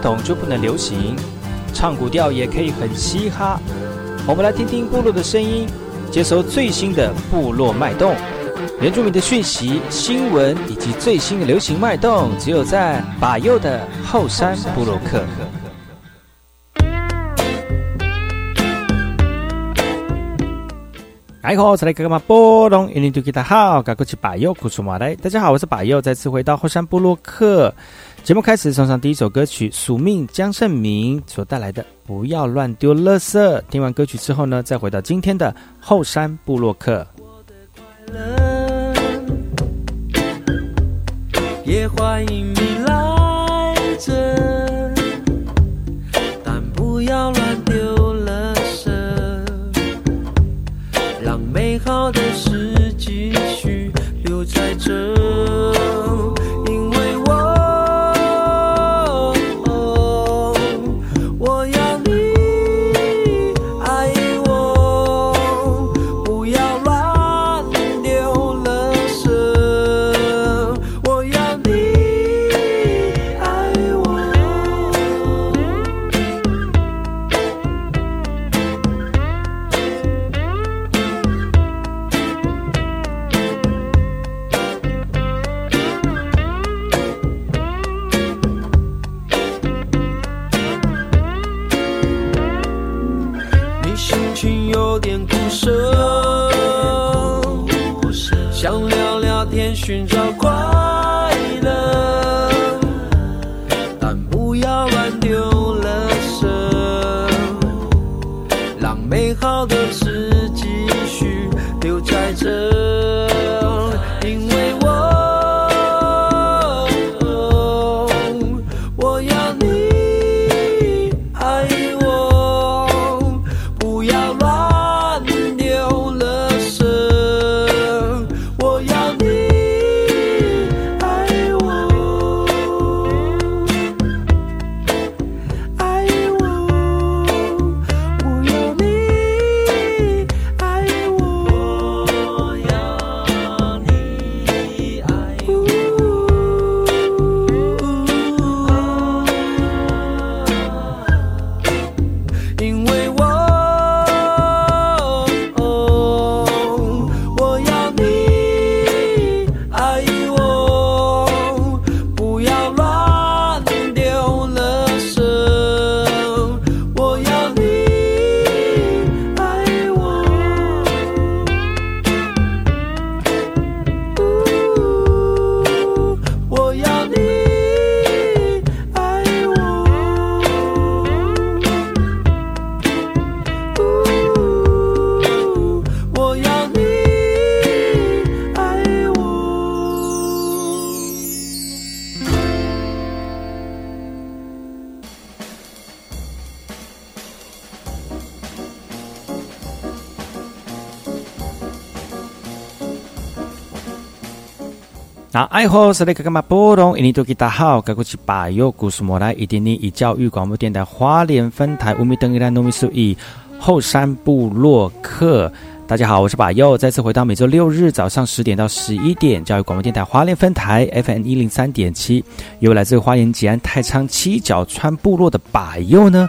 谁说传统就不能流行？唱古调也可以很嘻哈。我们来听听部落的声音，接收最新的部落脉动、原住民的讯息、新闻以及最新的流行脉动，只有在把右的后山部落克。哎好，再来干嘛？波隆，印尼土大家好，我是把右，古苏马来。大家好，我是把右，再次回到后山部落克。节目开始，送上第一首歌曲，宿命江胜明所带来的《不要乱丢垃圾》。听完歌曲之后呢，再回到今天的后山部落客。也欢迎你来这，但不要乱丢垃圾，让美好的事继续留在这。寻找快那爱好是那个干嘛波动？印尼多吉大好，该过去把右故事莫来，一点点以教育广播电台花莲分台乌米登伊兰糯米苏以后山部落客。大家好，我是把右，再次回到每周六日早上十点到十一点，教育广播电台花莲分台 FM 一零三点七，由来自花莲吉安太仓七角川部落的把右呢。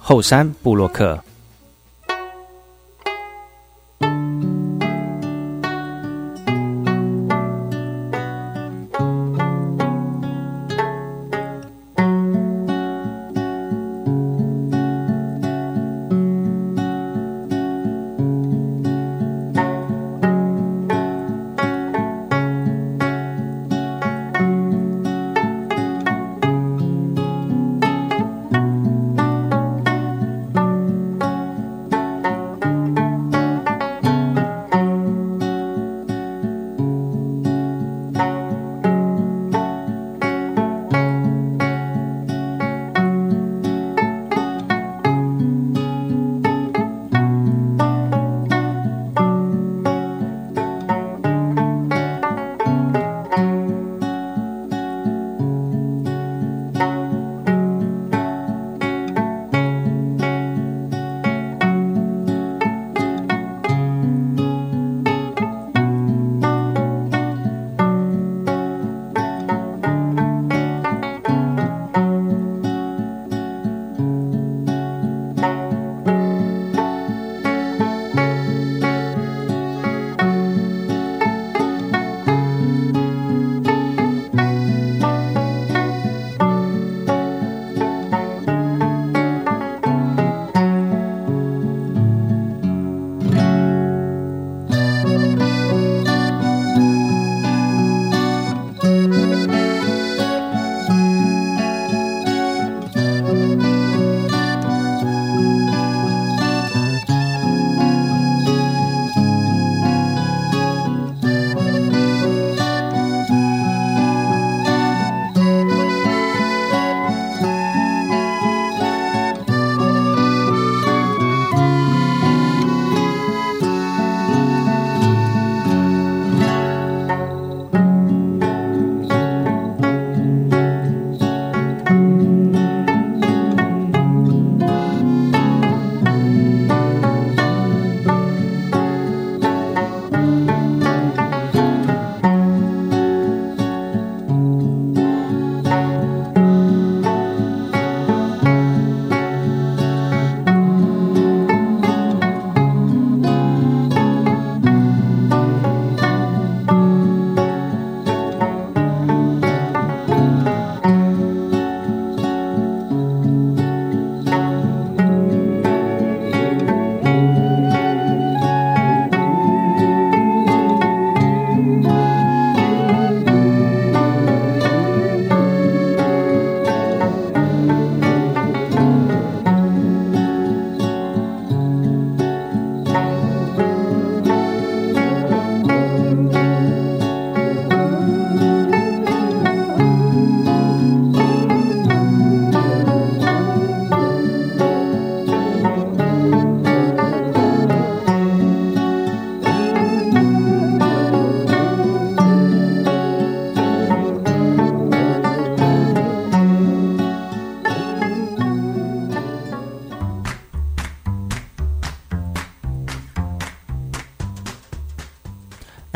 后山布洛克。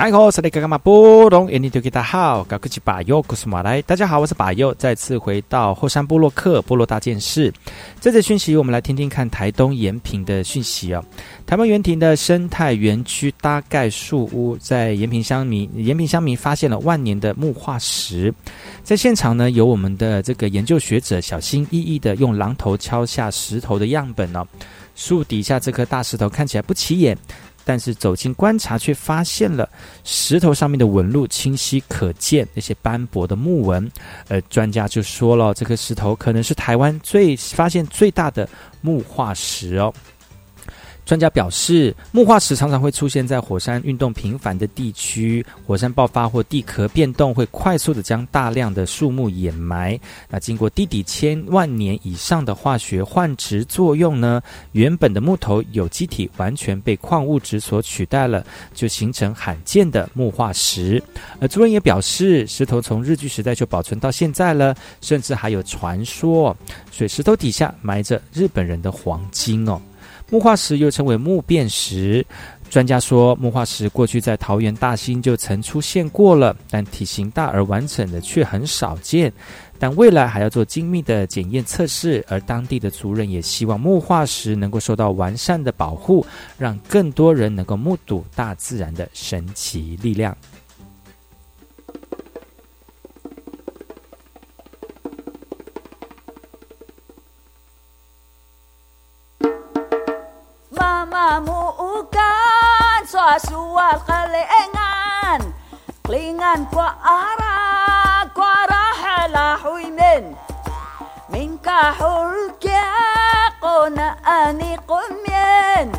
大家好，我是嘎嘎马波隆，印尼多吉达好，高科技巴尤古斯马来。大家好，我是巴尤，再次回到后山部落克部落大件事。这次讯息，我们来听听看台东延平的讯息哦。台湾园亭的生态园区搭盖树屋，在延平乡民延平乡民发现了万年的木化石，在现场呢，有我们的这个研究学者小心翼翼的用榔头敲下石头的样本哦。树底下这颗大石头看起来不起眼。但是走近观察，却发现了石头上面的纹路清晰可见，那些斑驳的木纹。呃，专家就说了，这颗石头可能是台湾最发现最大的木化石哦。专家表示，木化石常常会出现在火山运动频繁的地区，火山爆发或地壳变动会快速的将大量的树木掩埋。那经过地底千万年以上的化学换植作用呢，原本的木头有机体完全被矿物质所取代了，就形成罕见的木化石。而主人也表示，石头从日据时代就保存到现在了，甚至还有传说，水石头底下埋着日本人的黄金哦。木化石又称为木变石，专家说木化石过去在桃园大兴就曾出现过了，但体型大而完整的却很少见。但未来还要做精密的检验测试，而当地的族人也希望木化石能够受到完善的保护，让更多人能够目睹大自然的神奇力量。sual qalengan klingan kwa ara kwa rahala minka hulke na ani kumien,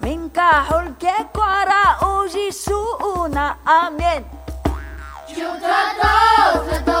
minka hulke kwa ra uji suuna amen Yo trato, trato,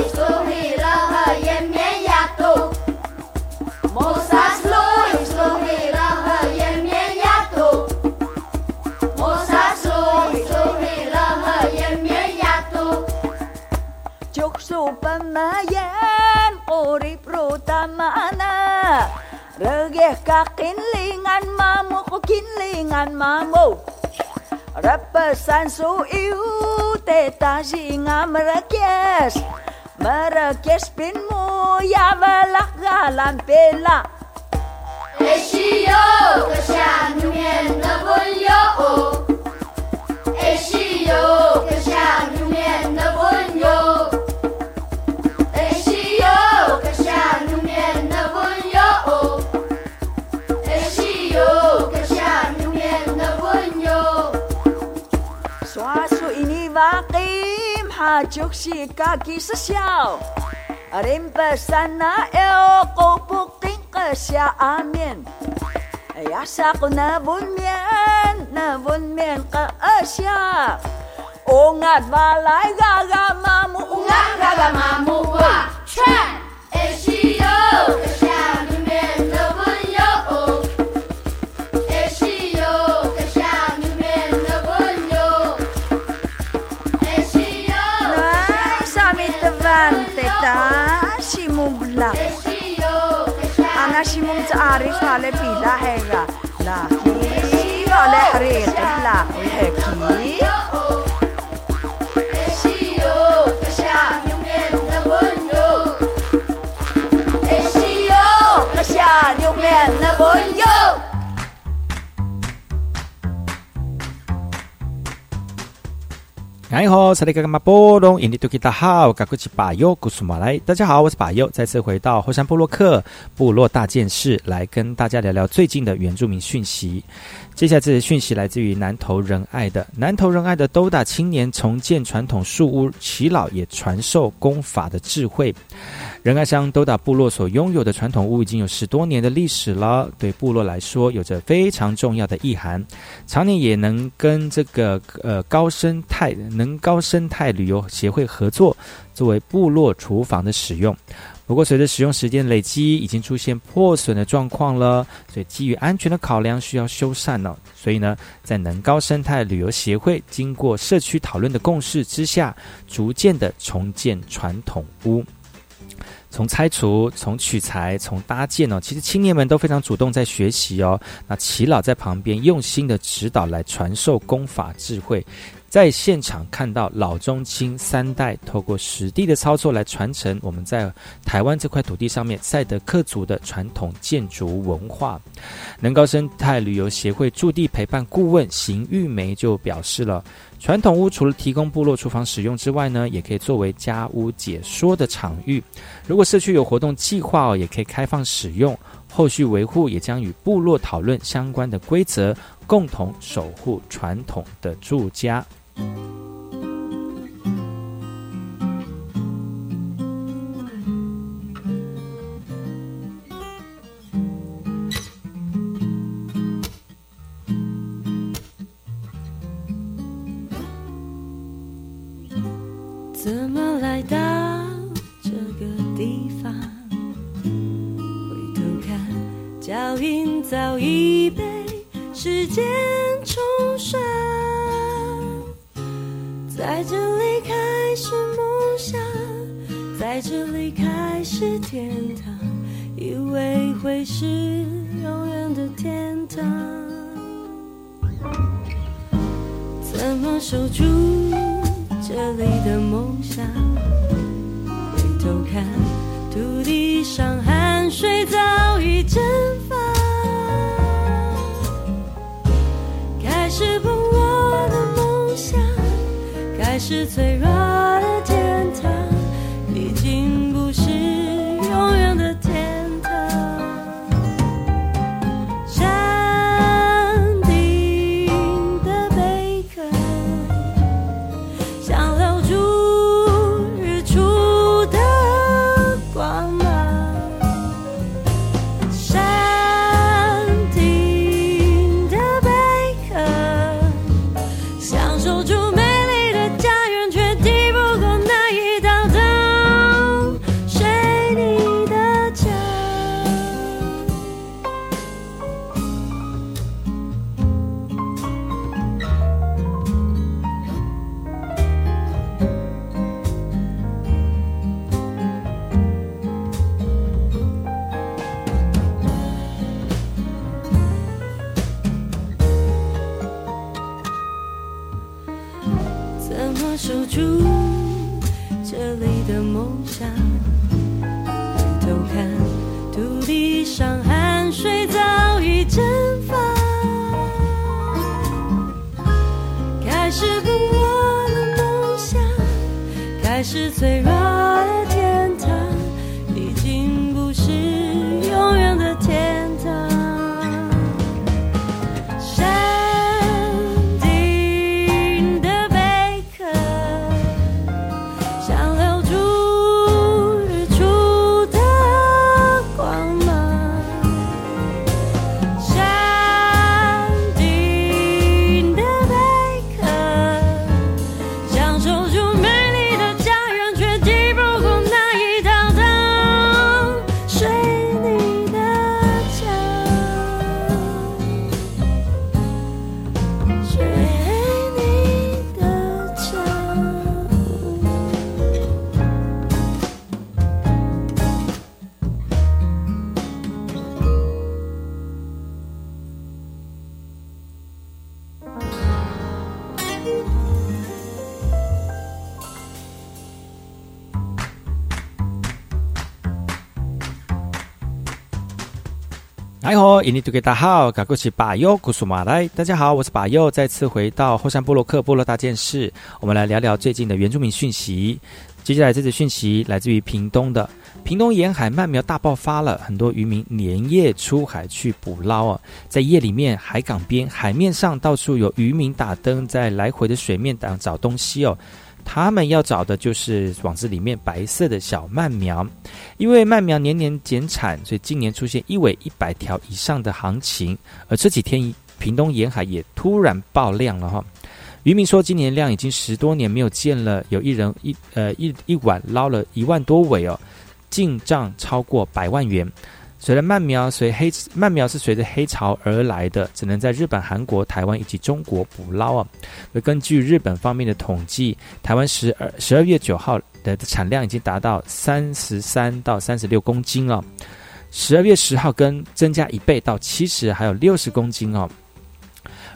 supamayan urip rutamana. Regeh kakinlingan mamu kukinlingan mamu. Repesan su iu teta singa merekes. Merekes pinmu ya belak galan pela. Eshiyo kesyanu mien nabulyo Eshiyo kesyanu mien nabulyo 他就是家己失笑。Rimba sana eo kubuking ka siya amin. Ayasa ko na bunmian, na bunmian ka asya. Ungat ungat wa. تعرف على بلا حاجة لاقي على حريق لاقي هكي Yeah, no, no, no. 哎你好，萨利格马波隆，印尼多吉达好，嘎古奇巴尤古苏马来。大家好，我是巴尤，再次回到后山部落克部落大件事，来跟大家聊聊最近的原住民讯息。接下来这些讯息来自于南投仁爱的南投仁爱的都大青年重建传统树屋，耆老也传授功法的智慧。仁爱乡都打部落所拥有的传统屋已经有十多年的历史了，对部落来说有着非常重要的意涵，常年也能跟这个呃高生态能高生态旅游协会合作，作为部落厨房的使用。不过，随着使用时间累积，已经出现破损的状况了，所以基于安全的考量，需要修缮了。所以呢，在能高生态旅游协会经过社区讨论的共识之下，逐渐的重建传统屋。从拆除、从取材、从搭建哦，其实青年们都非常主动在学习哦。那齐老在旁边用心的指导，来传授功法智慧。在现场看到老中青三代透过实地的操作来传承我们在台湾这块土地上面赛德克族的传统建筑文化。能高生态旅游协会驻地陪伴顾问邢玉梅就表示了，传统屋除了提供部落厨房使用之外呢，也可以作为家屋解说的场域。如果社区有活动计划哦，也可以开放使用。后续维护也将与部落讨论相关的规则，共同守护传统的住家。来到这个地方？回头看，脚印早已被时间冲刷。在这里开始梦想，在这里开始天堂，以为会是永远的天堂。怎么守住这里的梦想？回头看，土地上汗水早已蒸发，开始崩落的梦想，开始脆弱的开哎吼，印尼土给大好，赶过去巴佑古苏马来。大家好，我是巴佑，再次回到后山部落克部落大件事，我们来聊聊最近的原住民讯息。接下来这则讯息来自于屏东的，屏东沿海鳗苗大爆发了，很多渔民连夜出海去捕捞啊，在夜里面海港边海面上到处有渔民打灯，在来回的水面上找东西哦。他们要找的就是网子里面白色的小鳗苗，因为鳗苗年年减产，所以今年出现一尾一百条以上的行情。而这几天，屏东沿海也突然爆量了哈。渔民说，今年量已经十多年没有见了，有一人一呃一一晚捞了一万多尾哦，进账超过百万元。随着鳗苗随黑鳗苗是随着黑潮而来的，只能在日本、韩国、台湾以及中国捕捞啊。而根据日本方面的统计，台湾十二十二月九号的产量已经达到三十三到三十六公斤了，十二月十号跟增加一倍到七十，还有六十公斤哦。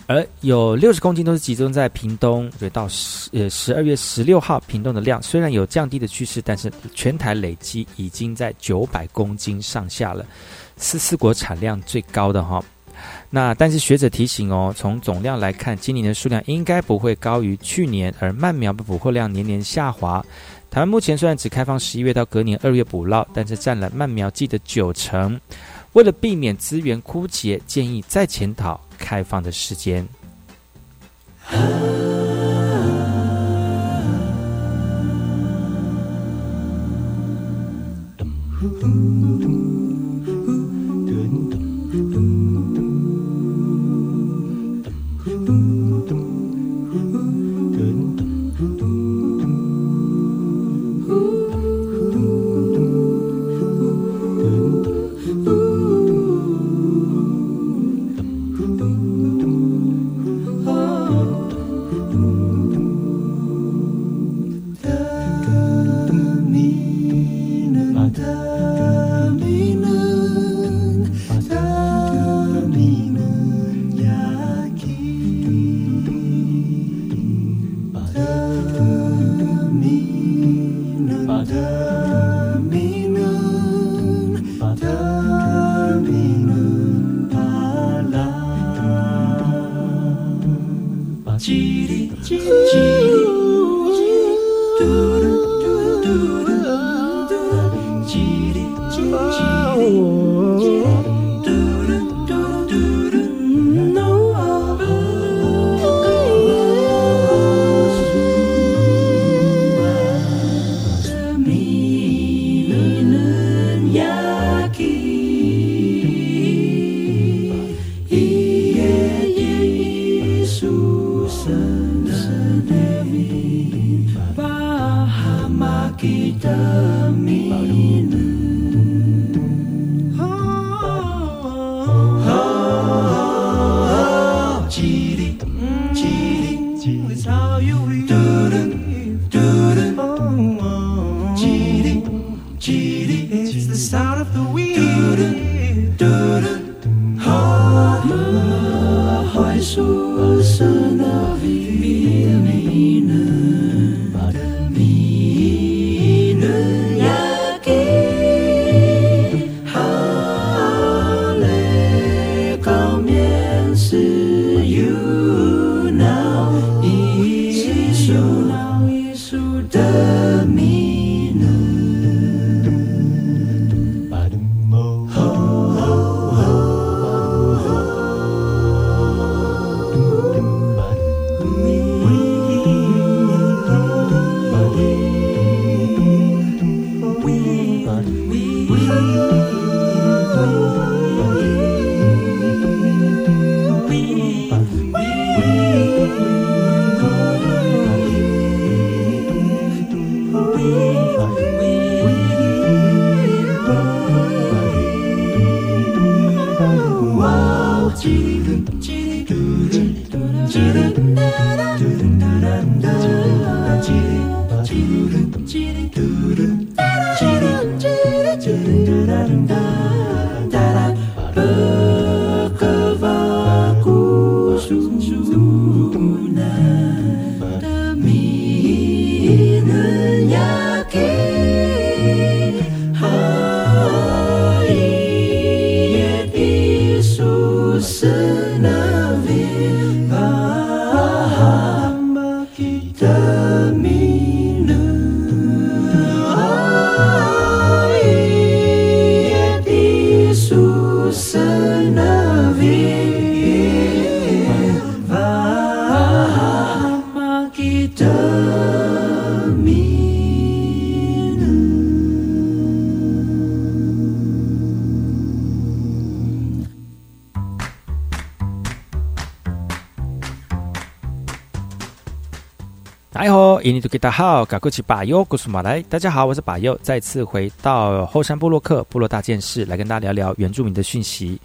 而有六十公斤都是集中在屏东，所以到十呃十二月十六号，屏东的量虽然有降低的趋势，但是全台累积已经在九百公斤上下了，是四国产量最高的哈。那但是学者提醒哦，从总量来看，今年的数量应该不会高于去年，而鳗苗的捕获量年年下滑。台湾目前虽然只开放十一月到隔年二月捕捞，但是占了鳗苗季的九成。为了避免资源枯竭，建议再潜讨开放的时间。cheating, cheating. 大号，嘎古奇巴尤古苏马来。大家好，我是巴尤，再次回到后山部落克部落大件事，来跟大家聊聊原住民的讯息。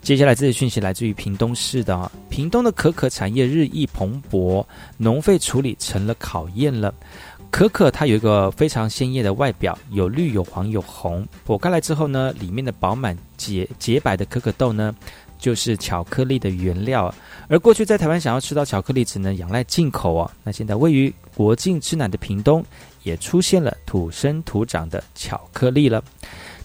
接下来这些讯息来自于屏东市的啊，屏东的可可产业日益蓬勃，农废处理成了考验了。可可它有一个非常鲜艳的外表，有绿、有黄、有红。剥开来之后呢，里面的饱满洁洁白的可可豆呢，就是巧克力的原料。而过去在台湾想要吃到巧克力，只能仰赖进口哦。那现在位于国境之南的屏东，也出现了土生土长的巧克力了。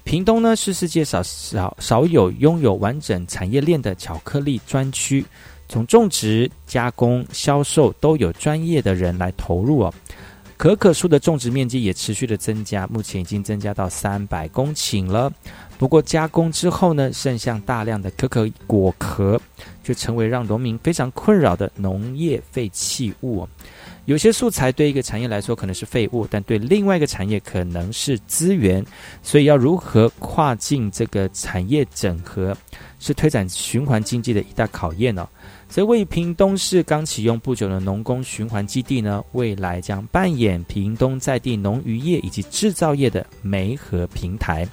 屏东呢是世界少少少有拥有完整产业链的巧克力专区，从种植、加工、销售都有专业的人来投入哦。可可树的种植面积也持续的增加，目前已经增加到三百公顷了。不过加工之后呢，剩下大量的可可果壳，却成为让农民非常困扰的农业废弃物。有些素材对一个产业来说可能是废物，但对另外一个产业可能是资源，所以要如何跨境这个产业整合，是推展循环经济的一大考验哦。所以，位于屏东市刚启用不久的农工循环基地呢，未来将扮演屏东在地农渔业以及制造业的媒合平台，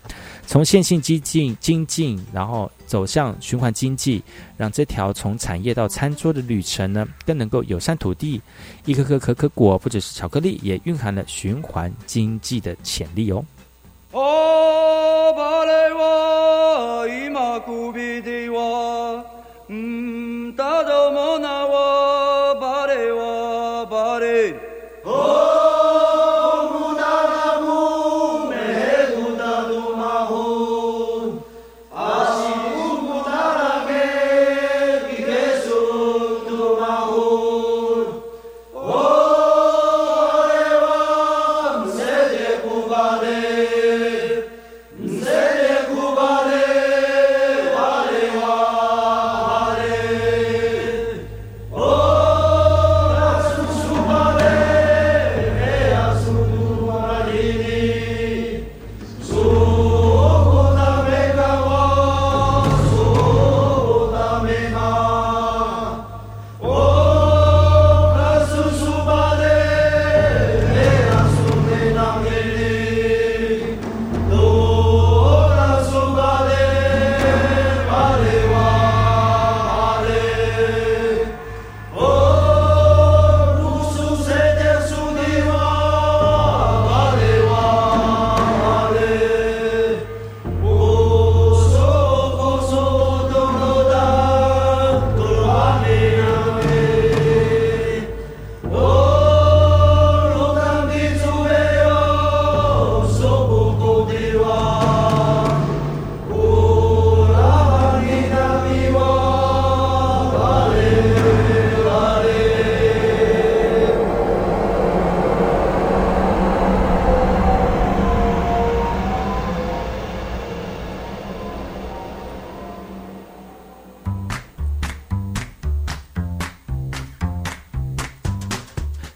从线性经济经济，然后走向循环经济，让这条从产业到餐桌的旅程呢，更能够友善土地。一颗颗可可果不只是巧克力，也蕴含了循环经济的潜力哦。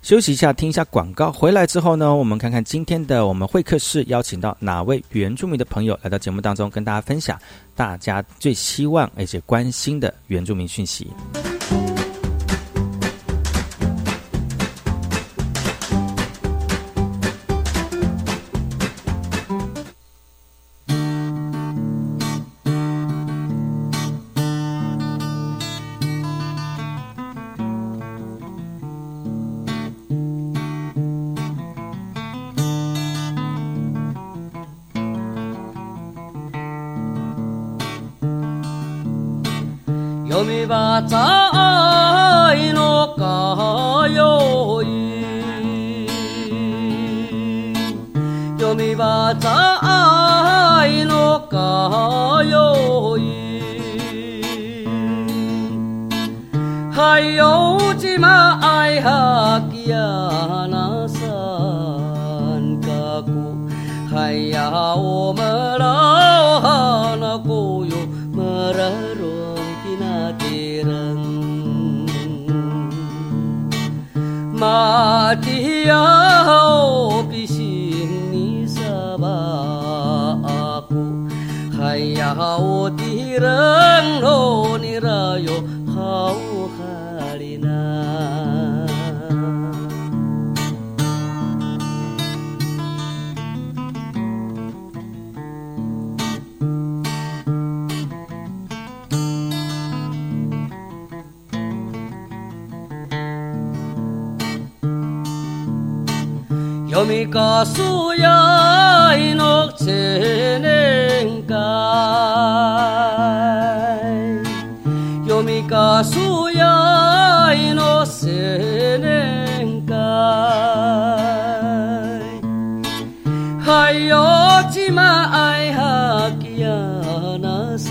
休息一下，听一下广告。回来之后呢，我们看看今天的我们会客室邀请到哪位原住民的朋友来到节目当中，跟大家分享大家最希望而且关心的原住民讯息。Yeah. 卡苏呀，诺切能盖，又米卡苏呀，诺切能盖。海哟，芝麻艾哈吉亚纳斯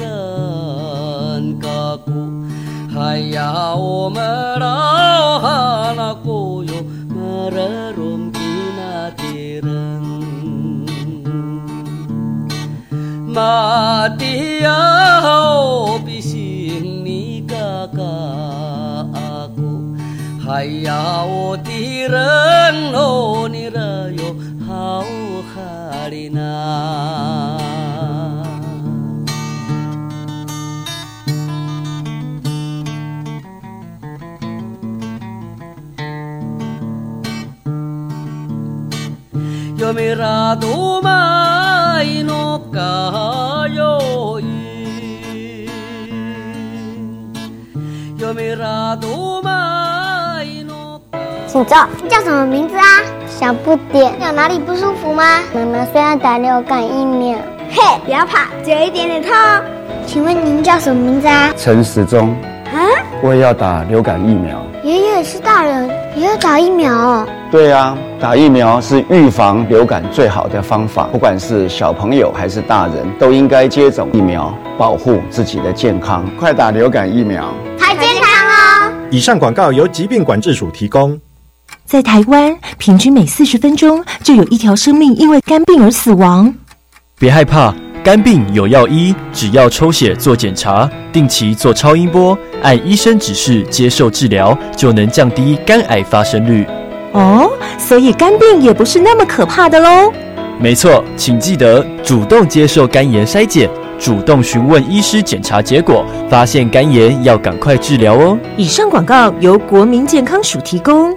干枯，海呀我们。请坐。叫什么名字啊？小不点。有哪里不舒服吗？妈妈说要打流感疫苗。嘿，不要怕，只有一点点痛哦。请问您叫什么名字啊？陈时中，啊？我也要打流感疫苗。爷爷是大人，也要打疫苗哦。对啊，打疫苗是预防流感最好的方法，不管是小朋友还是大人，都应该接种疫苗，保护自己的健康。快打流感疫苗！太健康哦。以上广告由疾病管制署提供。在台湾，平均每四十分钟就有一条生命因为肝病而死亡。别害怕，肝病有药医，只要抽血做检查，定期做超音波，按医生指示接受治疗，就能降低肝癌发生率。哦，所以肝病也不是那么可怕的喽。没错，请记得主动接受肝炎筛检，主动询问医师检查结果，发现肝炎要赶快治疗哦。以上广告由国民健康署提供。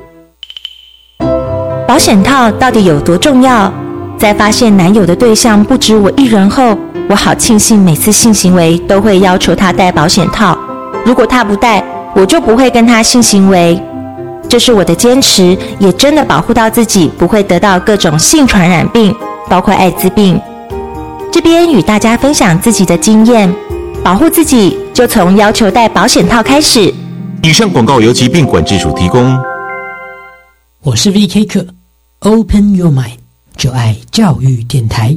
保险套到底有多重要？在发现男友的对象不止我一人后，我好庆幸每次性行为都会要求他戴保险套。如果他不戴，我就不会跟他性行为。这是我的坚持，也真的保护到自己不会得到各种性传染病，包括艾滋病。这边与大家分享自己的经验，保护自己就从要求戴保险套开始。以上广告由疾病管制署提供。我是 VK 课，Open Your Mind，就爱教育电台。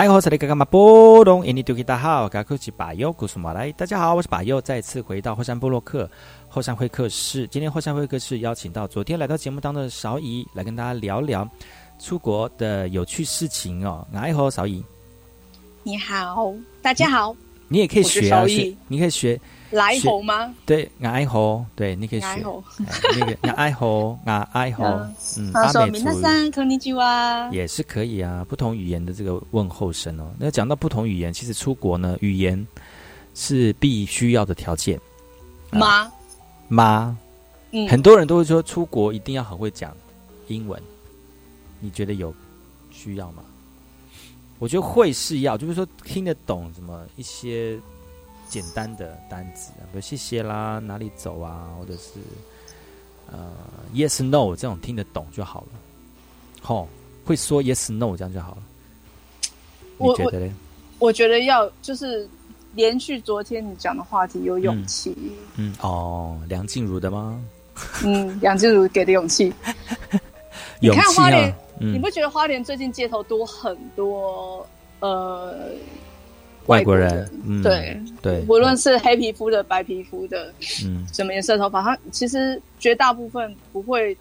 来，我是那个干嘛波隆，印尼丢给大家好，赶快去把右故事马来。大家好，我是巴尤，再次回到后山部落客后山会客室。今天后山会客室邀请到昨天来到节目当中的邵姨来跟大家聊聊出国的有趣事情哦。来，好，邵姨，你好，大家好，你也可以学啊，学你可以学来学猴吗？对，爱猴，对，你可以学来猴哎那个俺爱猴，俺爱猴，嗯，他说：“阿美明大族三こんにちは。也是可以啊，不同语言的这个问候声哦。那讲到不同语言，其实出国呢，语言是必须要的条件。妈，妈， 嗯很多人都会说出国一定要很会讲英文，你觉得有需要吗？我觉得会是要，就是说听得懂什么一些 简单的单子啊，比如谢谢啦，哪里走啊，或者是呃 yes no 这种听得懂就好了。吼、会说 yes no 这样就好了。你我觉得嘞？我觉得要就是连续昨天你讲的话题有勇气，嗯，哦，梁静茹的吗？嗯，梁静茹给的勇气。你 勇气啊看花莲，，嗯你不觉得花莲最近街头多很多呃外国人，嗯，对。对，无论是黑皮肤的、白皮肤的，嗯。什么颜色头发，他其实绝大部分不会，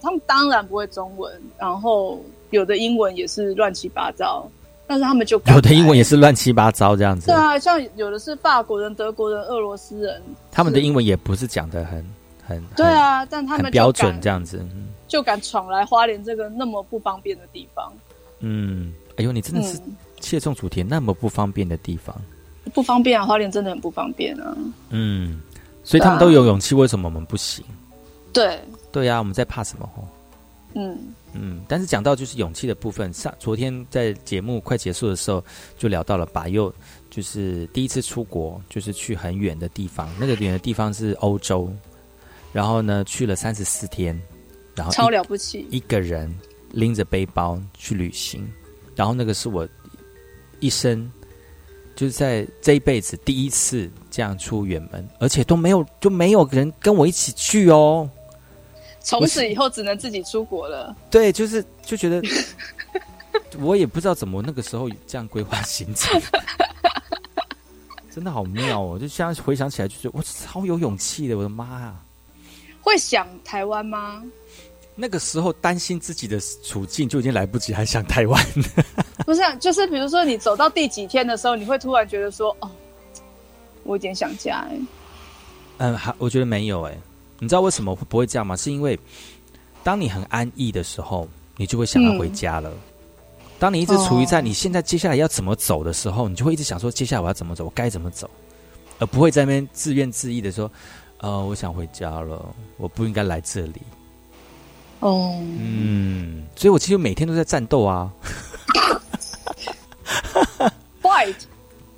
他们当然不会中文，然后有的英文也是乱七八糟，但是他们就有的英文也是乱七八糟这样子。对，啊，像有的是法国人、德国人、俄罗斯人，他们的英文也不是讲的很很对啊，但他们标准这样子，嗯就敢闯来花莲这个那么不方便的地方，嗯，哎呦，你真的是嗯切中主题，那么不方便的地方，不方便啊，花莲真的很不方便啊。嗯，所以他们都有勇气，为什么我们不行？对，对啊，我们在怕什么？吼，嗯，嗯，但是讲到就是勇气的部分，上昨天在节目快结束的时候就聊到了把佑，就是第一次出国，就是去很远的地方，那个远的地方是欧洲，然后呢去了三十四天，然后超了不起。一个人拎着背包去旅行，然后那个是我一生就是在这一辈子第一次这样出远门，而且都没有就没有人跟我一起去哦。从此以后只能自己出国了。对，就是就觉得我也不知道怎么那个时候这样规划行程，真的好妙哦！就现在回想起来，就觉得我超有勇气的，我的妈呀！会想台湾吗？那个时候担心自己的处境就已经来不及，还想台湾。不是、啊，就是比如说你走到第几天的时候，你会突然觉得说，哦，我有点想家哎。嗯，还我觉得没有哎、你知道为什么会不会这样吗？是因为当你很安逸的时候，你就会想要回家了。当你一直处于在哦你现在接下来要怎么走的时候，你就会一直想说接下来我要怎么走，我该怎么走，而不会在那边自怨自艾的说，呃，我想回家了，我不应该来这里。哦，嗯，所以我其实每天都在战斗啊，，White，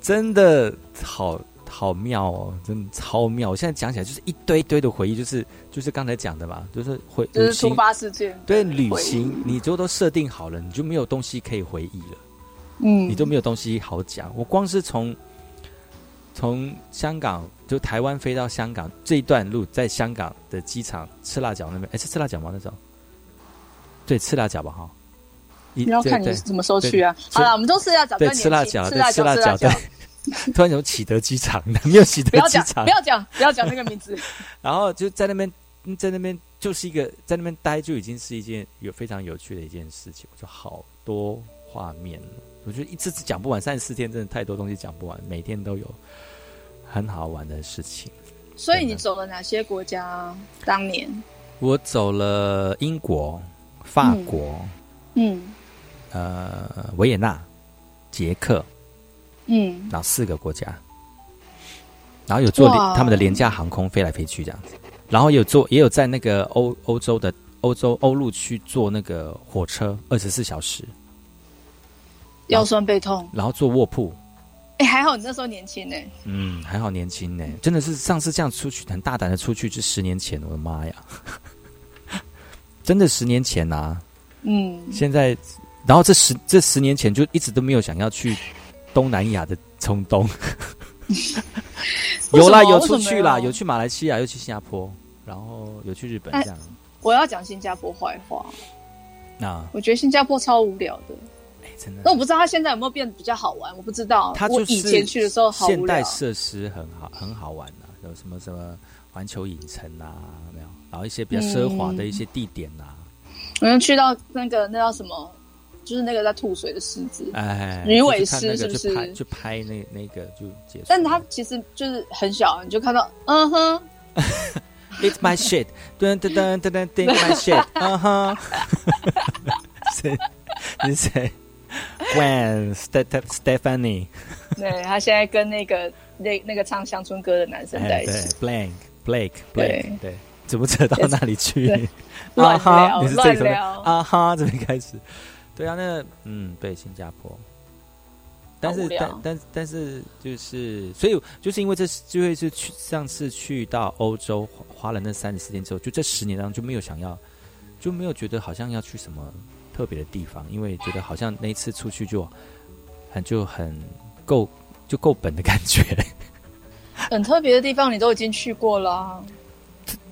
真的好好妙哦，真的超妙。我现在讲起来就是一堆堆的回忆，就是就是刚才讲的嘛，就是回就是突发事件。对旅行，你就都设定好了，你就没有东西可以回忆了，嗯。你都没有东西好讲。我光是从从香港就台湾飞到香港这一段路，在香港的机场吃辣椒那边，哎，是吃辣椒吗？那时候对，吃辣椒吧，哈。一你要看你对什么时候去啊？好了，我们都吃辣椒，对不要吃辣椒，对吃辣椒，吃辣椒，对。突然有启德机场，没有启德机场不，要讲，不要讲那个名字。然后就在那边，嗯在那边就是一个在那边待，就已经是一件有非常有趣的一件事情。我就好多画面，我觉得一次次讲不完，三十四天真的太多东西讲不完，每天都有很好玩的事情。所以你走了哪些国家？当年，我走了英国、法国、嗯呃维也纳、捷克，嗯，然后四个国家，然后有坐他们的廉价航空飞来飞去这样子，然后有坐也有在那个欧欧洲的欧洲欧陆区坐那个火车二十四小时，腰酸背痛。然后坐卧铺，哎，还好你那时候年轻呢。嗯，还好年轻呢，真的是上次这样出去很大胆的出去，是十年前，我的妈呀，真的十年前呐、啊，嗯，现在，然后这十这十年前就一直都没有想要去东南亚的冲动。有啦，有出去啦，有去马来西亚，又去新加坡，然后有去日本哎这样。我要讲新加坡坏话，那我觉得新加坡超无聊的。哎，真的那，我不知道它现在有没有变得比较好玩，我不知道。我它就是以前去的时候好现代。设施很好，很好玩啊、有什么什么环球影城啊，有没有？然后一些比较奢华的一些地点呐、我们去到那个那叫什么，就是那个在吐水的狮子，哎，鱼尾狮是不是就拍拍那那个就结束。但它其实就是很小，你就看到，嗯哼，It's my shit，噔噔噔噔噔噔，my shit，嗯哼。谁？你是谁？Gwen Ste Stephanie，对他现在跟那个那那个唱乡村歌的男生在一起，，Blank Blake Blake，对，怎么扯到那里去对？啊哈，你是这个乱聊啊哈这边开始。对啊，那嗯，对，新加坡。但是但但但是就是，所以就是因为这就会是去上次去到欧洲花花了那三十四天之后，就这十年当中就没有想要，就没有觉得好像要去什么特别的地方，因为觉得好像那一次出去就很就很够就够本的感觉。很特别的地方你都已经去过了啊、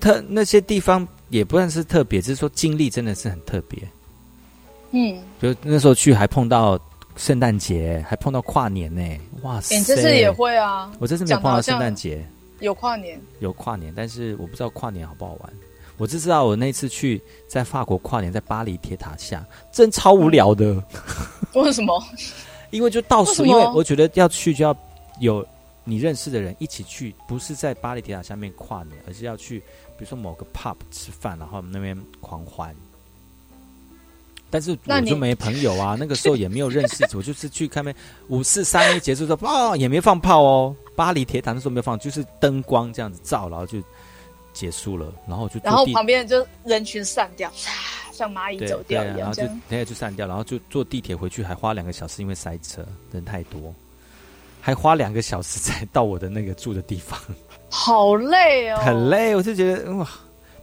特那些地方也不算是特别，只是说经历真的是很特别。嗯，就那时候去还碰到圣诞节，还碰到跨年呢，哇塞！欸你这次也会啊？我这次没有碰到圣诞节，有跨年，有跨年，但是我不知道跨年好不好玩。我只知道我那次去在法国跨年，在巴黎铁塔下，真超无聊的。为什么？因为就倒数，为什么因为我觉得要去就要有你认识的人一起去，不是在巴黎铁塔下面跨年，而是要去，比如说某个 pub 吃饭，然后那边狂欢。但是我就没朋友啊，那个时候也没有认识，我就是去看那五四三一结束之后，哦，也没放炮哦。巴黎铁塔那时候没有放，就是灯光这样子照，然后就结束了，然后就然后旁边就人群散掉，像蚂蚁走掉一样然后就一样这样。那就散掉，然后就坐地铁回去，还花两个小时，因为塞车，人太多，还花两个小时才到我的那个住的地方，好累哦，很。累。我就觉得哇，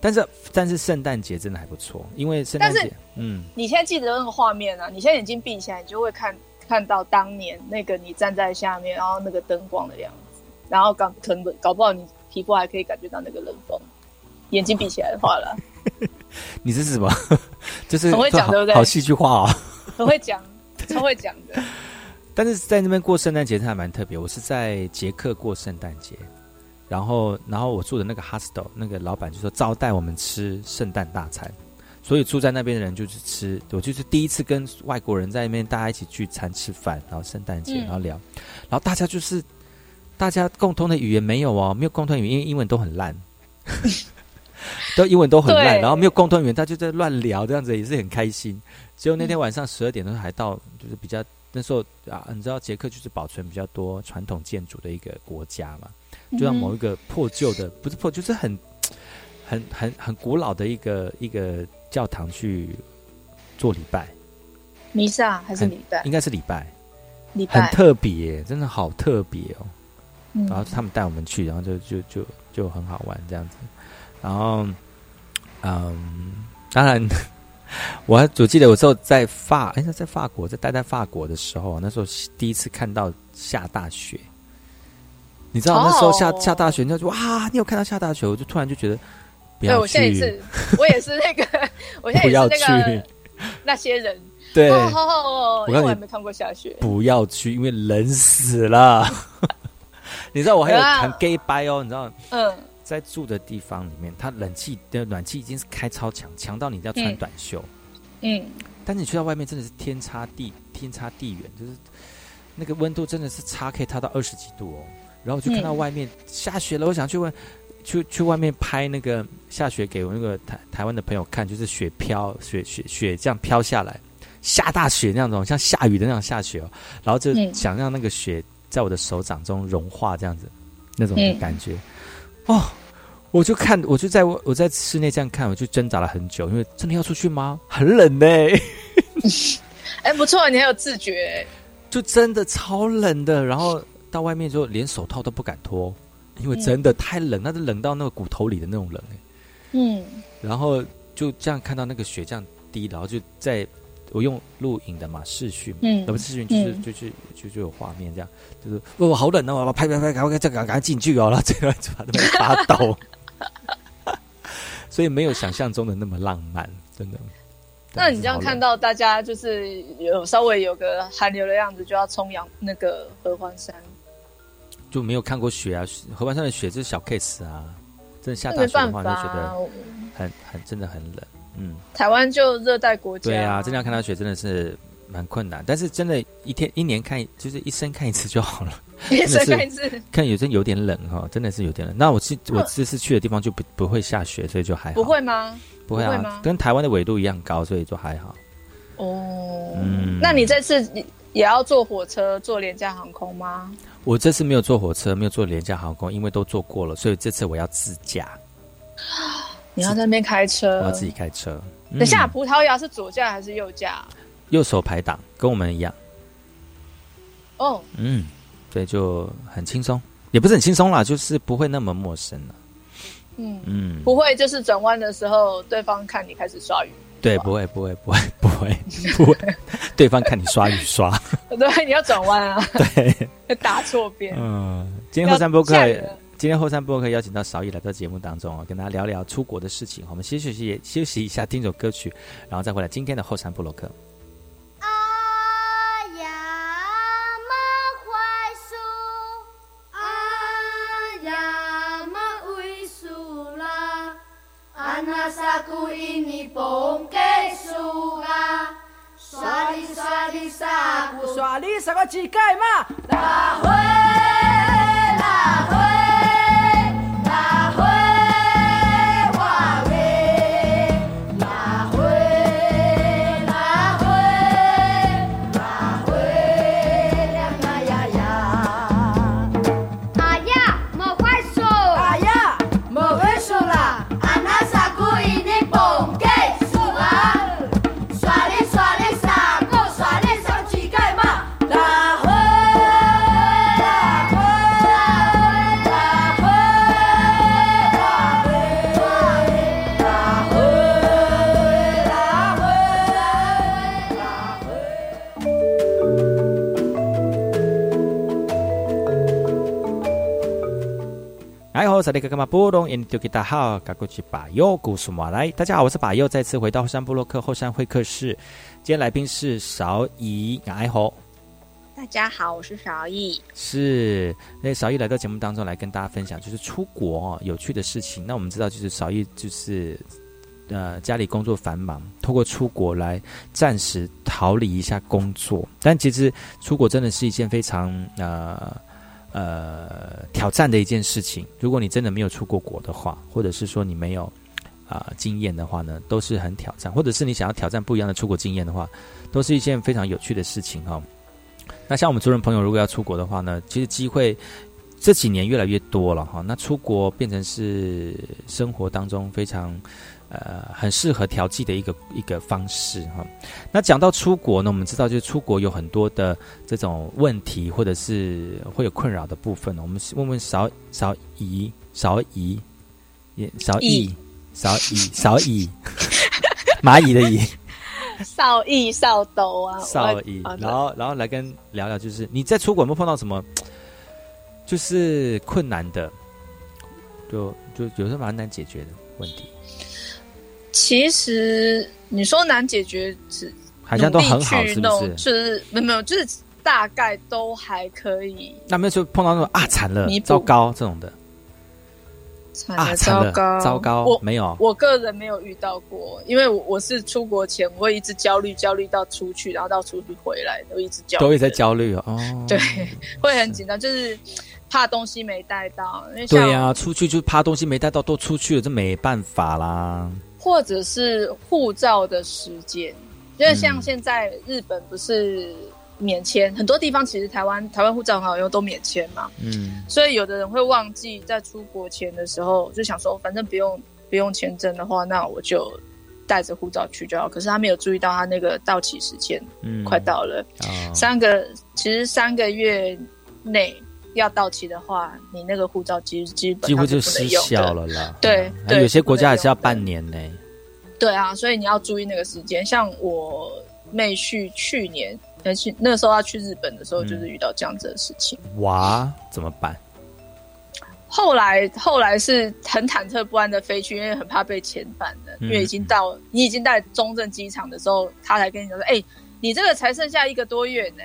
但是但是圣诞节真的还不错，因为圣诞节，嗯，你现在记得那个画面啊？你现在眼睛闭起来，你就会看看到当年那个你站在下面，然后那个灯光的样子，然后搞可能搞不好你皮肤还可以感觉到那个冷风。眼睛闭起来的话了，你这是什么？就是很会讲好对不对好戏剧化哦。很会讲，超会讲的。但是在那边过圣诞节，它还蛮特别。我是在捷克过圣诞节，然后然后我住的那个 hostel，那个老板就说招待我们吃圣诞大餐，所以住在那边的人就是吃，我就是第一次跟外国人在那边大家一起聚餐吃饭，然后圣诞节，嗯然后聊，然后大家就是大家共通的语言没有哦，没有共同语言，因为英文都很烂。都英文都很烂，然后没有共同语言，他就在乱聊，这样子也是很开心。结果那天晚上十二点钟还到，就是比较那时候啊，你知道捷克就是保存比较多传统建筑的一个国家嘛，就让某一个破旧的，不是破，就是很很很很古老的一个一个教堂去做礼拜，弥撒还是礼拜应？该是礼拜，礼拜很特别，真的好特别哦。嗯然后他们带我们去，然后就就就就很好玩这样子。然后，嗯，当然，我还我记得我之后在法，哎，那在法国，在待在法国的时候，那时候第一次看到下大雪。你知道那时候下、哦下大雪，你就哇，你有看到下大雪？我就突然就觉得不对，要我现在也，是，我也是那个，我现在也是那个去那些人。对我还没看过下雪。不要去，因为冷死了。你知道我还有对啊很 gay 掰哦，你知道？嗯，在住的地方里面，它冷气的暖气已经是开超强，强到你要穿嗯短袖。嗯，但是你去到外面真的是天差地天差地远，就是那个温度真的是差可以差到二十几度哦。然后我就看到嗯外面下雪了，我想去问去去外面拍那个下雪给我那个台台湾的朋友看，就是雪飘雪雪雪这样飘下来，下大雪那种像下雨的那种下雪哦。然后就嗯想让那个雪在我的手掌中融化这样子，那种感觉、哦。我就看，我就在我我在室内这样看，我就挣扎了很久，因为真的要出去吗？很冷呢、哎，不错，你很有自觉。就真的超冷的。然后到外面之后连手套都不敢脱，因为嗯真的太冷，那是冷到那个骨头里的那种冷、欸、嗯，然后就这样看到那个雪这样滴，然后就在我用录影的嘛视讯，嗯那不是视讯，就是、嗯就就就就有画面这样，就是哦好冷哦，我拍拍拍，赶快赶快赶快进去哦，然后这个就把他们发抖。所以没有想象中的那么浪漫，真的。那你这样看到大家就是有稍微有个寒流的样子，就要冲阳那个合欢山，就没有看过雪啊，合欢山的雪就是小 case 啊，真的下大雪的话，就觉得啊。很很真的很冷，嗯，台湾就热带国家，对啊，真的要看到雪真的是蛮困难，但是真的，一天一年看，就是一生看一次就好了，一生看一次看有真有点冷哈，真的是有点冷。那我是我这次去的地方就不不会下雪，所以就还好，不会吗？不会啊跟台湾的纬度一样高，所以就还好。哦，嗯，那你这次也要坐火车、坐廉价航空吗？我这次没有坐火车，没有坐廉价航空，因为都坐过了，所以这次我要自驾。你要在那边开车，我要自己开车。嗯等一下，葡萄牙是左驾还是右驾？右手排档跟我们一样，哦，嗯，对，就很轻松，也不是很轻松啦，就是不会那么陌生了。嗯，嗯，不会，就是转弯的时候，对方看你开始刷雨，对，不会，不会，不会，不会，不会，对方看你刷雨刷，对，你要转弯啊，对，打错边。嗯，今天后山播客今天后山播客邀请到韶义来到节目当中啊，跟大家聊聊出国的事情。我们先休息休息一下，听首歌曲，然后再回来今天的后山部落克。哎呀，马槐树，哎呀，马尾树啦萨利格格马波隆，印度吉达好，嘎古吉巴尤古苏马来。大家好，我是巴尤，再次回到后山部落克后山会客室。今天来宾是韶怡，哎吼，大家好，我是小易。是那韶义来到节目当中来跟大家分享，就是出国哦有趣的事情。那我们知道，就是韶义就是呃家里工作繁忙，透过出国来暂时逃离一下工作。但其实出国真的是一件非常呃呃挑战的一件事情。如果你真的没有出过国的话，或者是说你没有啊、经验的话呢，都是很挑战。或者是你想要挑战不一样的出国经验的话，都是一件非常有趣的事情哈、那像我们族人朋友如果要出国的话呢，其实机会这几年越来越多了哈。那出国变成是生活当中非常呃很适合调剂的一个一个方式哈。那讲到出国呢，我们知道就是出国有很多的这种问题，或者是会有困扰的部分呢。我们问问少少姨少姨也少姨少姨少姨 蚂蚁的蚁。少义、少斗啊，少乙，然后然后来跟聊聊，就是你在出国有没有碰到什么，就是困难的，就就有时候蛮难解决的问题，其实你说难解决，是好像都很好，是不是？就是没有没有，就是大概都还可以。那没有就碰到那种啊惨了糟糕这种的啊惨了，糟糕，糟糕我没有我个人没有遇到过，因为我我是出国前我会一直焦虑，焦虑到出去，然后到出去回来都一直焦虑，都会在焦虑哦。哦，对，会很紧张，就是怕东西没带到，因为对呀、出去就怕东西没带到，都出去了，这没办法啦。或者是护照的时间，因为像嗯现在日本不是免签，很多地方其实台湾台湾护照很好用，都免签嘛，嗯，所以有的人会忘记在出国前的时候就想说，反正不用不用签证的话，那我就带着护照去就好。可是他没有注意到他那个到期时间嗯。快到了，哦。三个其实三个月内要到期的话，你那个护照基基本几乎就失效了啦。对嗯对有些国家还是要半年呢。对啊，所以你要注意那个时间。像我妹婿去年，呃，去那个时候要去日本的时候，嗯就是遇到这样子的事情。哇，怎么办？后来后来是很忐忑不安的飞去，因为很怕被遣返的，嗯因为已经到你已经在中正机场的时候，他才跟你讲说，哎、你这个才剩下一个多月呢。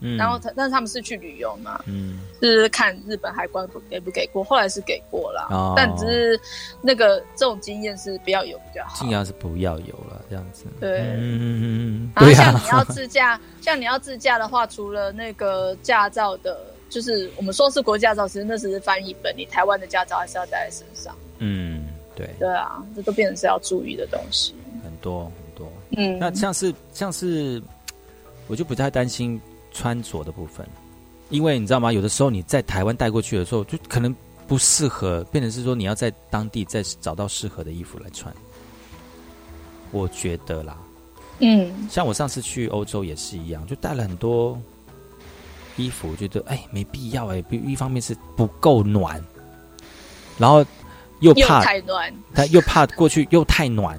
嗯，然后他，但是他们是去旅游嘛，嗯就是看日本海关不给不给过，后来是给过了，哦但只是那个这种经验是不要有比较好尽。量是不要有了这样子。对，嗯嗯嗯嗯，然后像你要啊，自驾，像你要自驾的话，除了那个驾照的，就是我们说是国驾照，其实那只是翻译本，你台湾的驾照还是要带在身上。嗯，对，对啊，这都变成是要注意的东西。很多很多。嗯，那像是像是，我就不太担心穿着的部分，因为你知道吗？有的时候你在台湾带过去的时候，就可能不适合，变成是说你要在当地再找到适合的衣服来穿。我觉得啦，嗯，像我上次去欧洲也是一样，就带了很多衣服，觉得哎没必要哎，不一方面是不够暖，然后又又怕太暖，他又怕过去又太暖，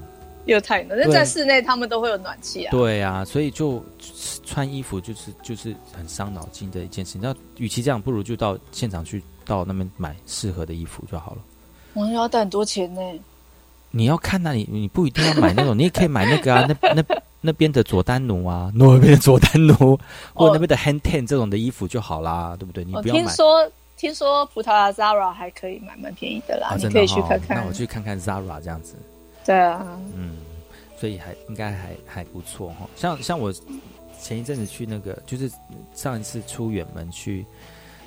又太冷。那在室内他们都会有暖气啊。对啊，所以就穿衣服就是就是很伤脑筋的一件事情。那与其这样，不如就到现场去到那边买适合的衣服就好了。我要带很多钱呢。你要看那、里你不一定要买那种，你也可以买那个啊，那那那边的佐丹奴啊，那边的佐丹奴，或者那边的 hand ten 这种的衣服就好啦，对不对？你不要买。哦听说听说葡萄牙 Zara 还可以买蛮便宜的啦，啊，你可以去看看。那我去看看 Zara 这样子，对啊，嗯，所以还应该还还不错哈。像像我前一阵子去那个，就是上一次出远门去，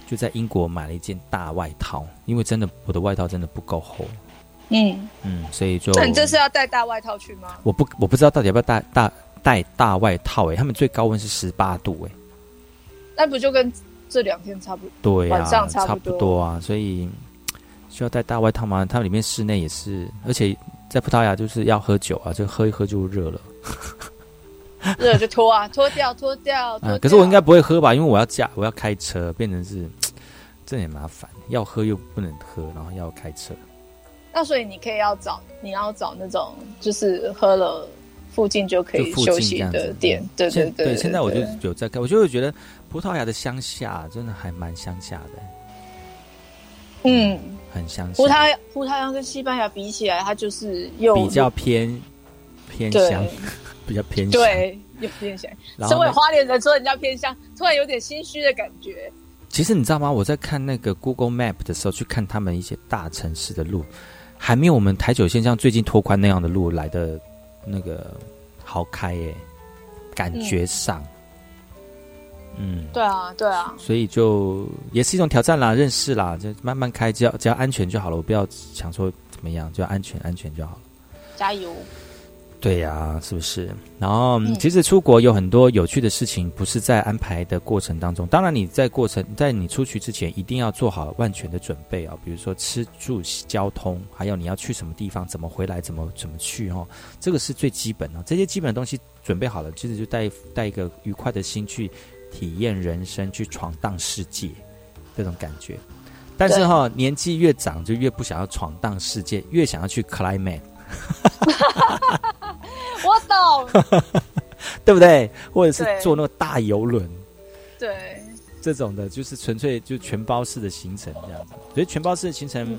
就在英国买了一件大外套，因为真的我的外套真的不够厚，嗯，嗯，所以就那你这是要带大外套去吗？我不我不知道到底要不要带大带大外套诶、他们最高温是十八度诶、那不就跟这两天差不多？对啊、晚上差差不多多啊，所以需要带大外套吗？它里面室内也是，而且在葡萄牙就是要喝酒啊，就喝一喝就热了。热就脱啊，脱掉，脱掉，脱啊、掉。可是我应该不会喝吧，因为我要驾，我要开车，变成是这也麻烦，要喝又不能喝，然后要开车。那所以你可以要找，你要找那种就是喝了附近就可以休息的店。对对现对，现在我就对有在看，我就会觉得葡萄牙的乡下真的还蛮乡下的，嗯，很乡下，葡萄牙葡萄牙跟西班牙比起来，它就是又比较偏偏对乡，比较偏乡。对，又偏乡。身为花莲人说人家偏乡，突然有点心虚的感觉。其实你知道吗？我在看那个 Google Map 的时候，去看他们一些大城市的路，还没有我们台九线像最近拓宽那样的路来的那个好开耶，感觉上，嗯，对啊，对啊，所以就也是一种挑战啦，认识啦，就慢慢开，只要只要安全就好了，我不要想说怎么样，就安全安全就好了。加油！对呀、是不是？然后，嗯嗯其实出国有很多有趣的事情，不是在安排的过程当中。当然，你在过程在你出去之前，一定要做好万全的准备啊、比如说吃住、交通，还有你要去什么地方，怎么回来，怎么怎么去哦，这个是最基本的。这些基本的东西准备好了，其实就带带一个愉快的心去体验人生，去闯荡世界这种感觉。但是哈、年纪越长，就越不想要闯荡世界，越想要去 climate。我懂，对不对？或者是坐那个大游轮对，这种的，就是纯粹就全包式的行程这样子。所以全包式的行程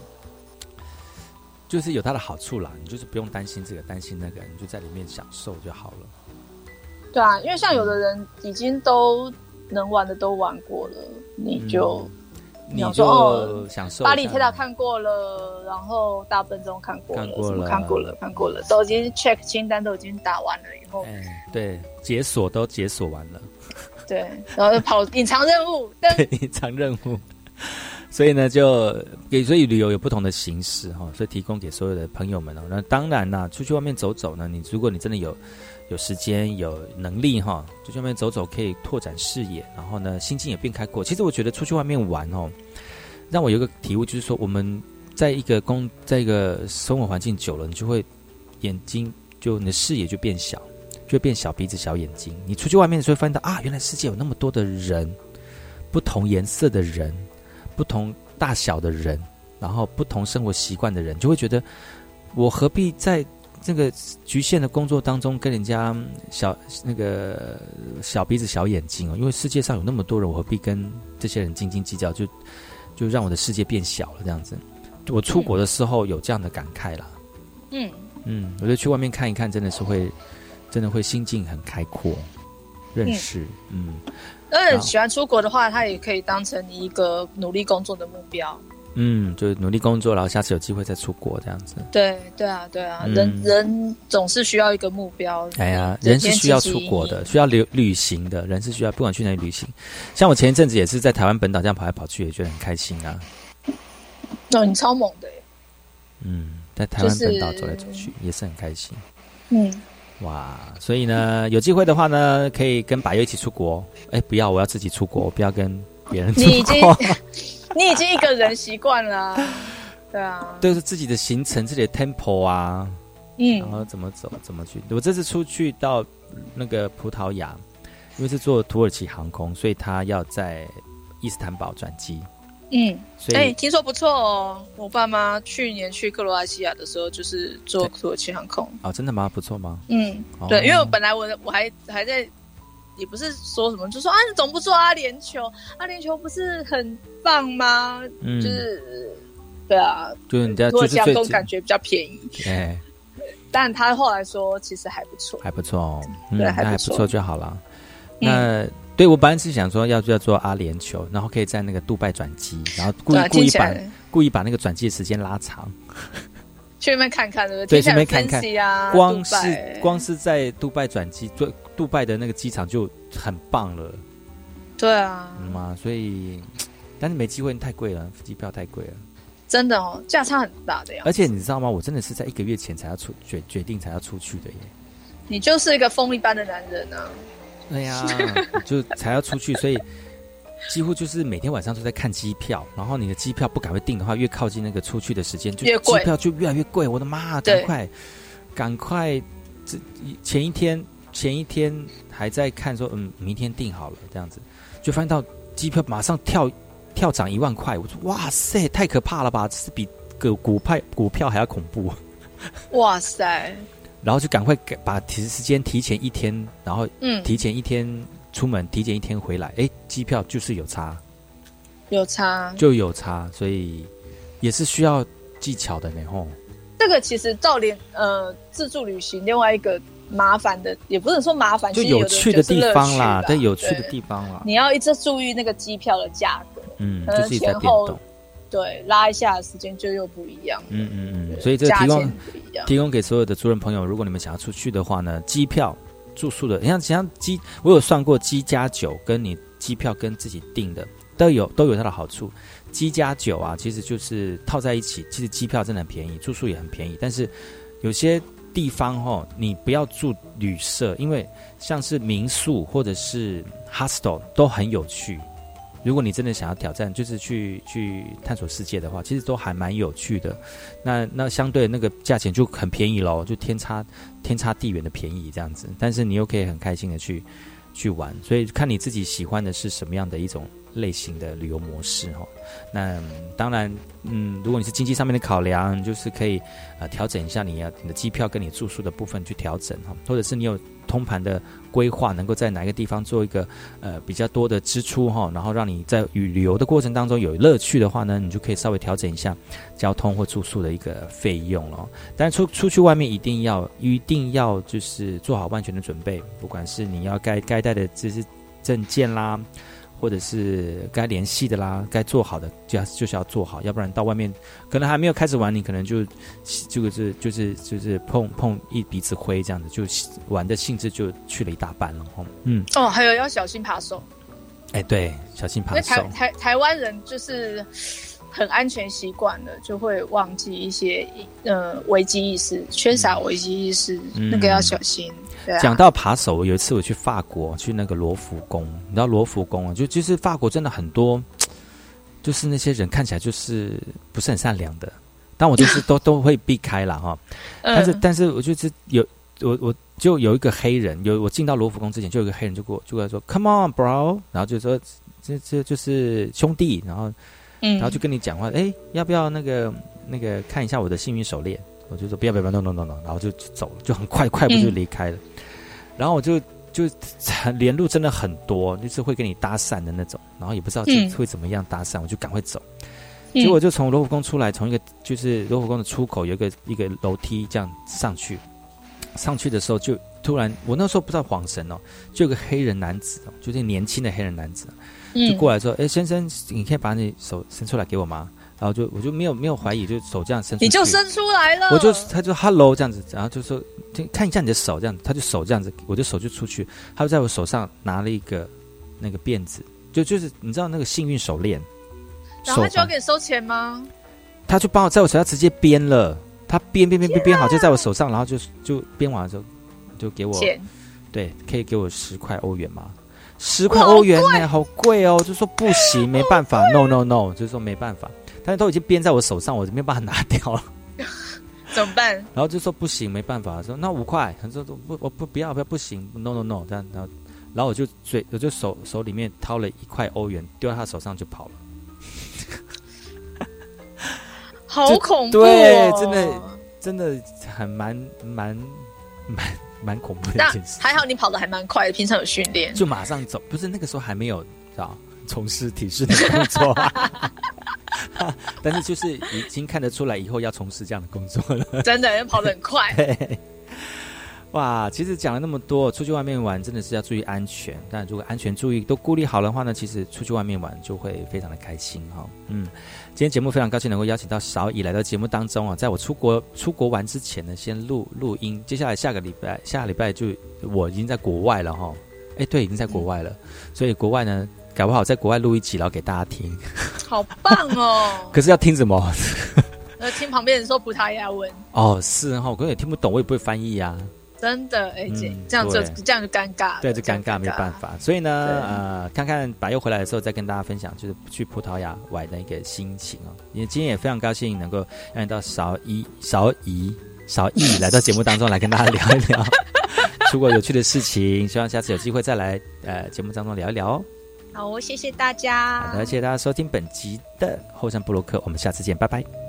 就是有它的好处啦，你就是不用担心这个担心那个，你就在里面享受就好了。对啊，因为像有的人已经都能玩的都玩过了，你就、你想说哦就巴黎铁塔看过了，然后大笨钟看过了，看过了看过了，看过了，都已经 check 清单都已经打完了以后，哎，对，解锁都解锁完了，对，然后跑 隐藏任务，但对，隐藏任务。所以呢，就给所以旅游有不同的形式哈，所以提供给所有的朋友们哦。那当然啦，出去外面走走呢，你如果你真的有有时间有能力哈，出去外面走走可以拓展视野，然后呢心境也变开阔。其实我觉得出去外面玩哦，让我有个体悟，就是说我们在一个工在一个生活环境久了，你就会眼睛就你的视野就变小，就变小鼻子小眼睛。你出去外面的时候会发现到啊，原来世界有那么多的人，不同颜色的人。不同大小的人，然后不同生活习惯的人，就会觉得我何必在这个局限的工作当中跟人家小那个小鼻子小眼睛哦？因为世界上有那么多人，我何必跟这些人斤斤计较？就就让我的世界变小了，这样子。我出国的时候有这样的感慨啦。嗯，嗯，我觉得去外面看一看，真的是会，真的会心境很开阔，认识，嗯而且喜欢出国的话，他也可以当成你一个努力工作的目标。嗯，就努力工作，然后下次有机会再出国这样子。对对啊，对啊，嗯人人总是需要一个目标。哎呀，人人是需要出国的，需要旅旅行的，人是需要不管去哪里旅行。像我前一阵子也是在台湾本岛这样跑来跑去，也觉得很开心啊。哦，你超猛的耶，嗯，在台湾本岛走来走去、也是很开心。嗯，哇，所以呢，有机会的话呢，可以跟百优一起出国。哎，不要，我要自己出国，我不要跟别人出你已经国。你已经一个人习惯了啊、对啊，都是自己的行程、自己的 tempo 啊，嗯然后怎么走、怎么去。我这次出去到那个葡萄牙，因为是坐土耳其航空，所以他要在伊斯坦堡转机。嗯，所以哎、听说不错哦。我爸妈去年去克罗埃西亚的时候，就是坐土耳其航空。哦，真的吗？不错吗？嗯，哦对，因为我本来我我还还在，也不是说什么，就说啊，你总不做阿联酋，阿联酋不是很棒吗？嗯。就是对啊，就是人家土耳其航就是最空感觉比较便宜，哎，但他后来说其实还不错。还不错哦，嗯，对那还不错错就好了。嗯。那对我本来是想说要要做阿联酋，然后可以在那个杜拜转机，然后故意啊故意把故意把那个转机的时间拉长。去那边看看，对不对，听起来顺便看看。光是光是在杜拜转机，做杜拜的那个机场就很棒了，对啊，嗯嘛，所以但是没机会，太贵了，机票太贵了。真的哦，价差很大的呀。而且你知道吗？我真的是在一个月前才要出决决定才要出去的耶。你就是一个风一般的男人啊。对呀、就才要出去，所以几乎就是每天晚上都在看机票。然后你的机票不赶快订的话，越靠近那个出去的时间，就越机票就越来越贵。我的妈，赶快赶快！这前一天前一天还在看说，嗯，明天订好了这样子，就发现到机票马上跳跳涨一万块。我说哇塞，太可怕了吧！这是比个股派股票还要恐怖。哇塞，然后就赶快给把提时间提前一天，然后嗯提前一天出门，提前一天回来，哎，机票就是有差，有差。就有差，所以也是需要技巧的呢，吼。这个其实照连呃自助旅行另外一个麻烦的，也不能说麻烦，就有有趣的地方啦，对对，有趣的地方啦，你要一直注意那个机票的价格，嗯，可能就是一直在前后变动，对拉一下时间就又不一样。嗯嗯嗯，所以这个提供提供给所有的族人朋友，如果你们想要出去的话呢，机票、住宿的，你像像机，我有算过机加酒跟你机票跟自己订的都有都有它的好处。机加酒啊，其实就是套在一起，其实机票真的很便宜，住宿也很便宜，但是有些地方哦，你不要住旅社，因为像是民宿或者是 hostel 都很有趣。如果你真的想要挑战，就是去去探索世界的话，其实都还蛮有趣的。那那相对那个价钱就很便宜喽，就天差天差地远的便宜这样子。但是你又可以很开心的去去玩，所以看你自己喜欢的是什么样的一种类型的旅游模式哈。那当然，嗯，如果你是经济上面的考量，就是可以呃调整一下你要你的机票跟你住宿的部分去调整哈，或者是你有通盘的规划，能够在哪一个地方做一个呃比较多的支出哈，然后让你在旅旅游的过程当中有乐趣的话呢，你就可以稍微调整一下交通或住宿的一个费用了。但出出去外面一定要一定要就是做好万全的准备，不管是你要该该带的这些证件啦。或者是该联系的啦，该做好的就要就是要做好，要不然到外面可能还没有开始玩，你可能就这个是就是就是碰碰一鼻子灰这样子，就玩的兴致就去了一大半了哈。嗯，哦，还有要小心扒手，哎，对，小心扒手台。台台湾人就是很安全习惯了，就会忘记一些呃危机意识，缺少危机意识，嗯那个要小心。对啊，讲到扒手，有一次我去法国，去那个罗浮宫，你知道罗浮宫啊，就就是法国真的很多，就是那些人看起来就是不是很善良的，但我就是 都都会避开了哈。嗯但是但是我就是有我我就有一个黑人，有我进到罗浮宫之前，就有一个黑人就过就过来说 “Come on, bro”，然后就说这这就是兄弟，然后嗯然后就跟你讲话，哎，要不要那个那个看一下我的幸运手链？我就说不要不要不要 no no no no，然后就就走了，就很快快步就离开了。然后我就就连路真的很多，就是会跟你搭讪的那种，然后也不知道会怎么样搭讪，我就赶快走。嗯结果就从罗浮宫出来，从一个就是罗浮宫的出口有一个一个楼梯这样上去，上去的时候就突然，我那时候不知道晃神哦，就有个黑人男子哦，就是年轻的黑人男子，嗯就过来说：“哎、先生，你可以把你手伸出来给我吗？”然后就我就没有没有怀疑，就手这样伸出去，你就伸出来了，我就他就 hello 这样子，然后就说就看一下你的手这样，他就手这样子，我就手就出去，他就在我手上拿了一个那个辫子，就就是你知道那个幸运手链，然后他就要给你收钱吗？他就帮我在我手上直接编了，他编编编编编好就在我手上，然后就就编完了之后就给我钱。对，可以给我十块欧元吗？十块欧元呢，好贵哦，就说不行，没办法，no no no，就说没办法，但是都已经编在我手上，我没有办法拿掉了。怎么办？然后就说不行，没办法，说那五块，他说不，我不不要不要不行，no no no，这样，然后然后我就嘴我就手手里面掏了一块欧元，丢在他手上就跑了。好恐怖、哦！对，真的真的很蛮蛮蛮蛮恐怖的一件事。还好你跑得还蛮快的，平常有训练。就马上走，不是那个时候还没有啊从事体式的工作、但是就是已经看得出来以后要从事这样的工作了。真的，要跑得很快。对，哇，其实讲了那么多，出去外面玩真的是要注意安全。但如果安全注意都顾虑好的话呢，其实出去外面玩就会非常的开心哈、嗯，今天节目非常高兴能够邀请到少乙来到节目当中啊，在我出国出国玩之前呢，先录录音。接下来下个礼拜，下个礼拜就我已经在国外了哈。哎，对，已经在国外了，所以国外呢，搞不好在国外录一集，然后给大家听。好棒哦！可是要听什么？呃，听旁边人说葡萄牙文，哦，是哈，我根本也听不懂，我也不会翻译啊。真的，哎、姐、嗯这样就对这样就尴尬了。对，就尴尬，没办法。所以呢，呃，看看百佑回来的时候，再跟大家分享，就是去葡萄牙玩的一个心情哦。因为今天也非常高兴能够让到韶一、韶怡、韶毅 来到节目当中来跟大家聊一聊 出国有趣的事情。希望下次有机会再来呃节目当中聊一聊哦。好，谢谢大家。好的，谢谢大家收听本集的后山布洛克，我们下次见，拜拜。